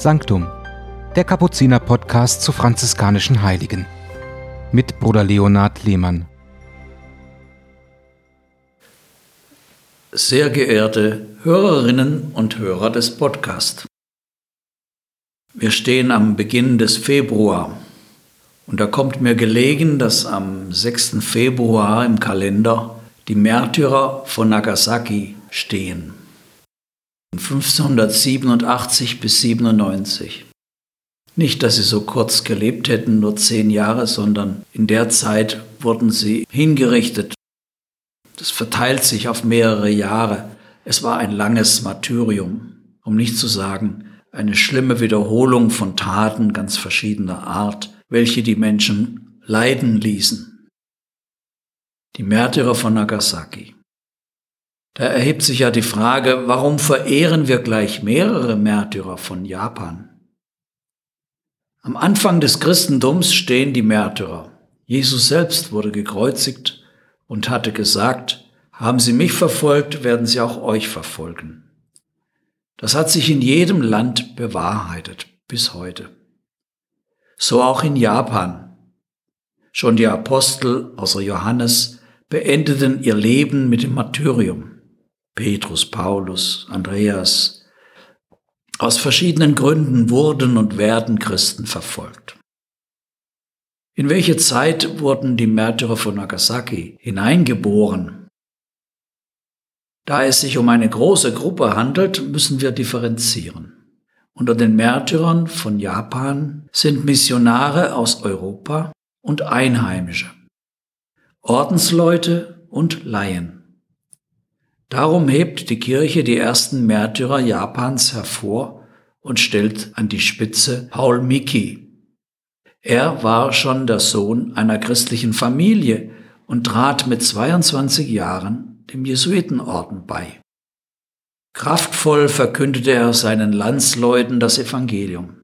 Sanctum, der Kapuziner-Podcast zu franziskanischen Heiligen. Mit Bruder Leonhard Lehmann. Sehr geehrte Hörerinnen und Hörer des Podcasts. Wir stehen am Beginn des Februar und da kommt mir gelegen, dass am 6. Februar im Kalender die Märtyrer von Nagasaki stehen. 1587 bis 97. Nicht, dass sie so kurz gelebt hätten, nur zehn Jahre, sondern in der Zeit wurden sie hingerichtet. Das verteilt sich auf mehrere Jahre. Es war ein langes Martyrium, um nicht zu sagen eine schlimme Wiederholung von Taten ganz verschiedener Art, welche die Menschen leiden ließen. Die Märtyrer von Nagasaki. Da erhebt sich ja die Frage, warum verehren wir gleich mehrere Märtyrer von Japan? Am Anfang des Christentums stehen die Märtyrer. Jesus selbst wurde gekreuzigt und hatte gesagt, haben Sie mich verfolgt, werden Sie auch euch verfolgen. Das hat sich in jedem Land bewahrheitet bis heute. So auch in Japan. Schon die Apostel außer Johannes beendeten ihr Leben mit dem Martyrium. Petrus, Paulus, Andreas. Aus verschiedenen Gründen wurden und werden Christen verfolgt. In welche Zeit wurden die Märtyrer von Nagasaki hineingeboren? Da es sich um eine große Gruppe handelt, müssen wir differenzieren. Unter den Märtyrern von Japan sind Missionare aus Europa und Einheimische, Ordensleute und Laien. Darum hebt die Kirche die ersten Märtyrer Japans hervor und stellt an die Spitze Paul Miki. Er war schon der Sohn einer christlichen Familie und trat mit 22 Jahren dem Jesuitenorden bei. Kraftvoll verkündete er seinen Landsleuten das Evangelium.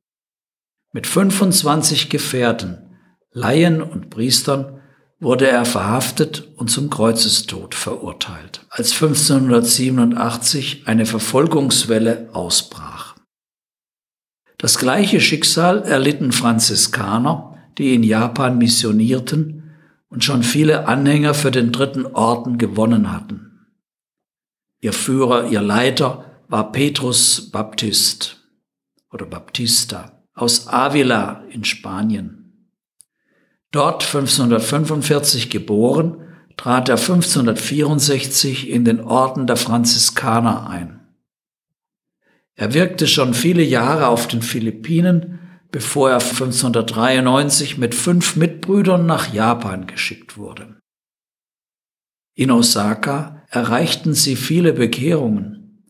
Mit 25 Gefährten, Laien und Priestern wurde er verhaftet und zum Kreuzestod verurteilt, als 1587 eine Verfolgungswelle ausbrach. Das gleiche Schicksal erlitten Franziskaner, die in Japan missionierten und schon viele Anhänger für den dritten Orden gewonnen hatten. Ihr Führer, ihr Leiter war Petrus Baptist oder Baptista aus Avila in Spanien. Dort 1545 geboren, trat er 1564 in den Orden der Franziskaner ein. Er wirkte schon viele Jahre auf den Philippinen, bevor er 1593 mit fünf Mitbrüdern nach Japan geschickt wurde. In Osaka erreichten sie viele Bekehrungen.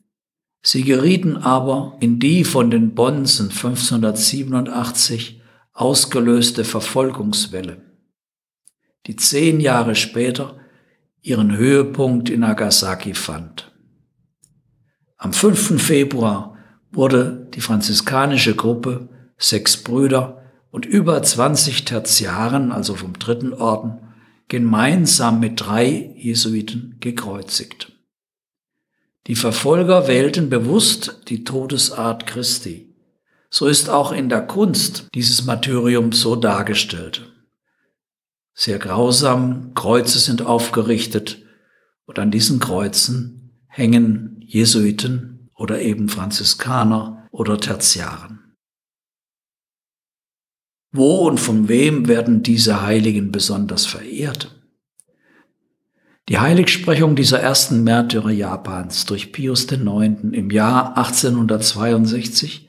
Sie gerieten aber in die von den Bonzen 1587 ausgelöste Verfolgungswelle, die zehn Jahre später ihren Höhepunkt in Nagasaki fand. Am 5. Februar wurde die franziskanische Gruppe Sechs Brüder und über 20 Tertiaren, also vom dritten Orden, gemeinsam mit drei Jesuiten gekreuzigt. Die Verfolger wählten bewusst die Todesart Christi, so ist auch in der Kunst dieses Martyrium so dargestellt. Sehr grausam, Kreuze sind aufgerichtet und an diesen Kreuzen hängen Jesuiten oder eben Franziskaner oder Tertiaren. Wo und von wem werden diese Heiligen besonders verehrt? Die Heiligsprechung dieser ersten Märtyrer Japans durch Pius IX. im Jahr 1862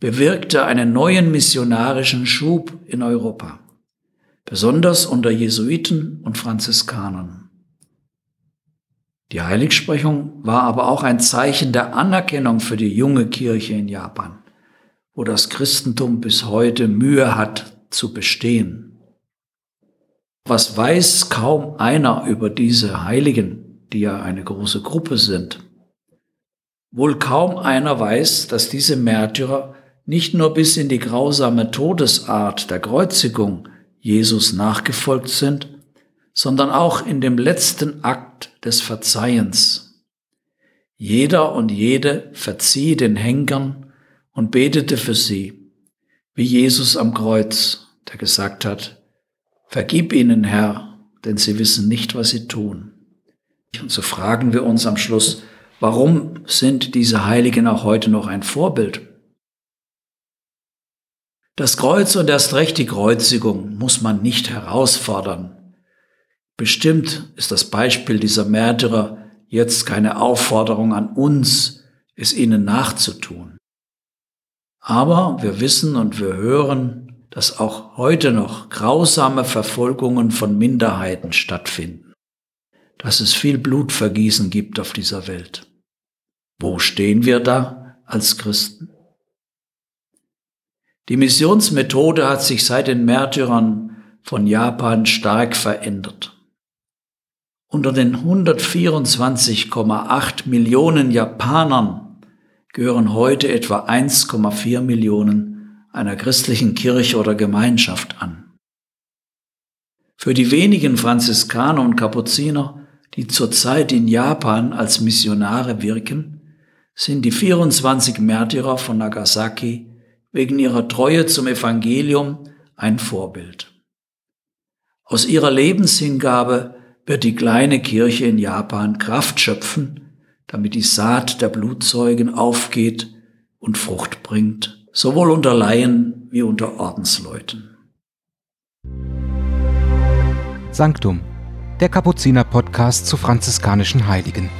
bewirkte einen neuen missionarischen Schub in Europa, besonders unter Jesuiten und Franziskanern. Die Heiligsprechung war aber auch ein Zeichen der Anerkennung für die junge Kirche in Japan, wo das Christentum bis heute Mühe hat zu bestehen. Was weiß kaum einer über diese Heiligen, die ja eine große Gruppe sind? Wohl kaum einer weiß, dass diese Märtyrer nicht nur bis in die grausame Todesart der Kreuzigung Jesus nachgefolgt sind, sondern auch in dem letzten Akt des Verzeihens. Jeder und jede verzieh den Henkern und betete für sie, wie Jesus am Kreuz, der gesagt hat, Vergib ihnen, Herr, denn sie wissen nicht, was sie tun. Und so fragen wir uns am Schluss, warum sind diese Heiligen auch heute noch ein Vorbild? Das Kreuz und erst recht die Kreuzigung muss man nicht herausfordern. Bestimmt ist das Beispiel dieser Märtyrer jetzt keine Aufforderung an uns, es ihnen nachzutun. Aber wir wissen und wir hören, dass auch heute noch grausame Verfolgungen von Minderheiten stattfinden, dass es viel Blutvergießen gibt auf dieser Welt. Wo stehen wir da als Christen? Die Missionsmethode hat sich seit den Märtyrern von Japan stark verändert. Unter den 124,8 Millionen Japanern gehören heute etwa 1,4 Millionen einer christlichen Kirche oder Gemeinschaft an. Für die wenigen Franziskaner und Kapuziner, die zurzeit in Japan als Missionare wirken, sind die 24 Märtyrer von Nagasaki wegen ihrer Treue zum Evangelium ein Vorbild. Aus ihrer Lebenshingabe wird die kleine Kirche in Japan Kraft schöpfen, damit die Saat der Blutzeugen aufgeht und Frucht bringt, sowohl unter Laien wie unter Ordensleuten. Sanctum, der Kapuziner-Podcast zu franziskanischen Heiligen.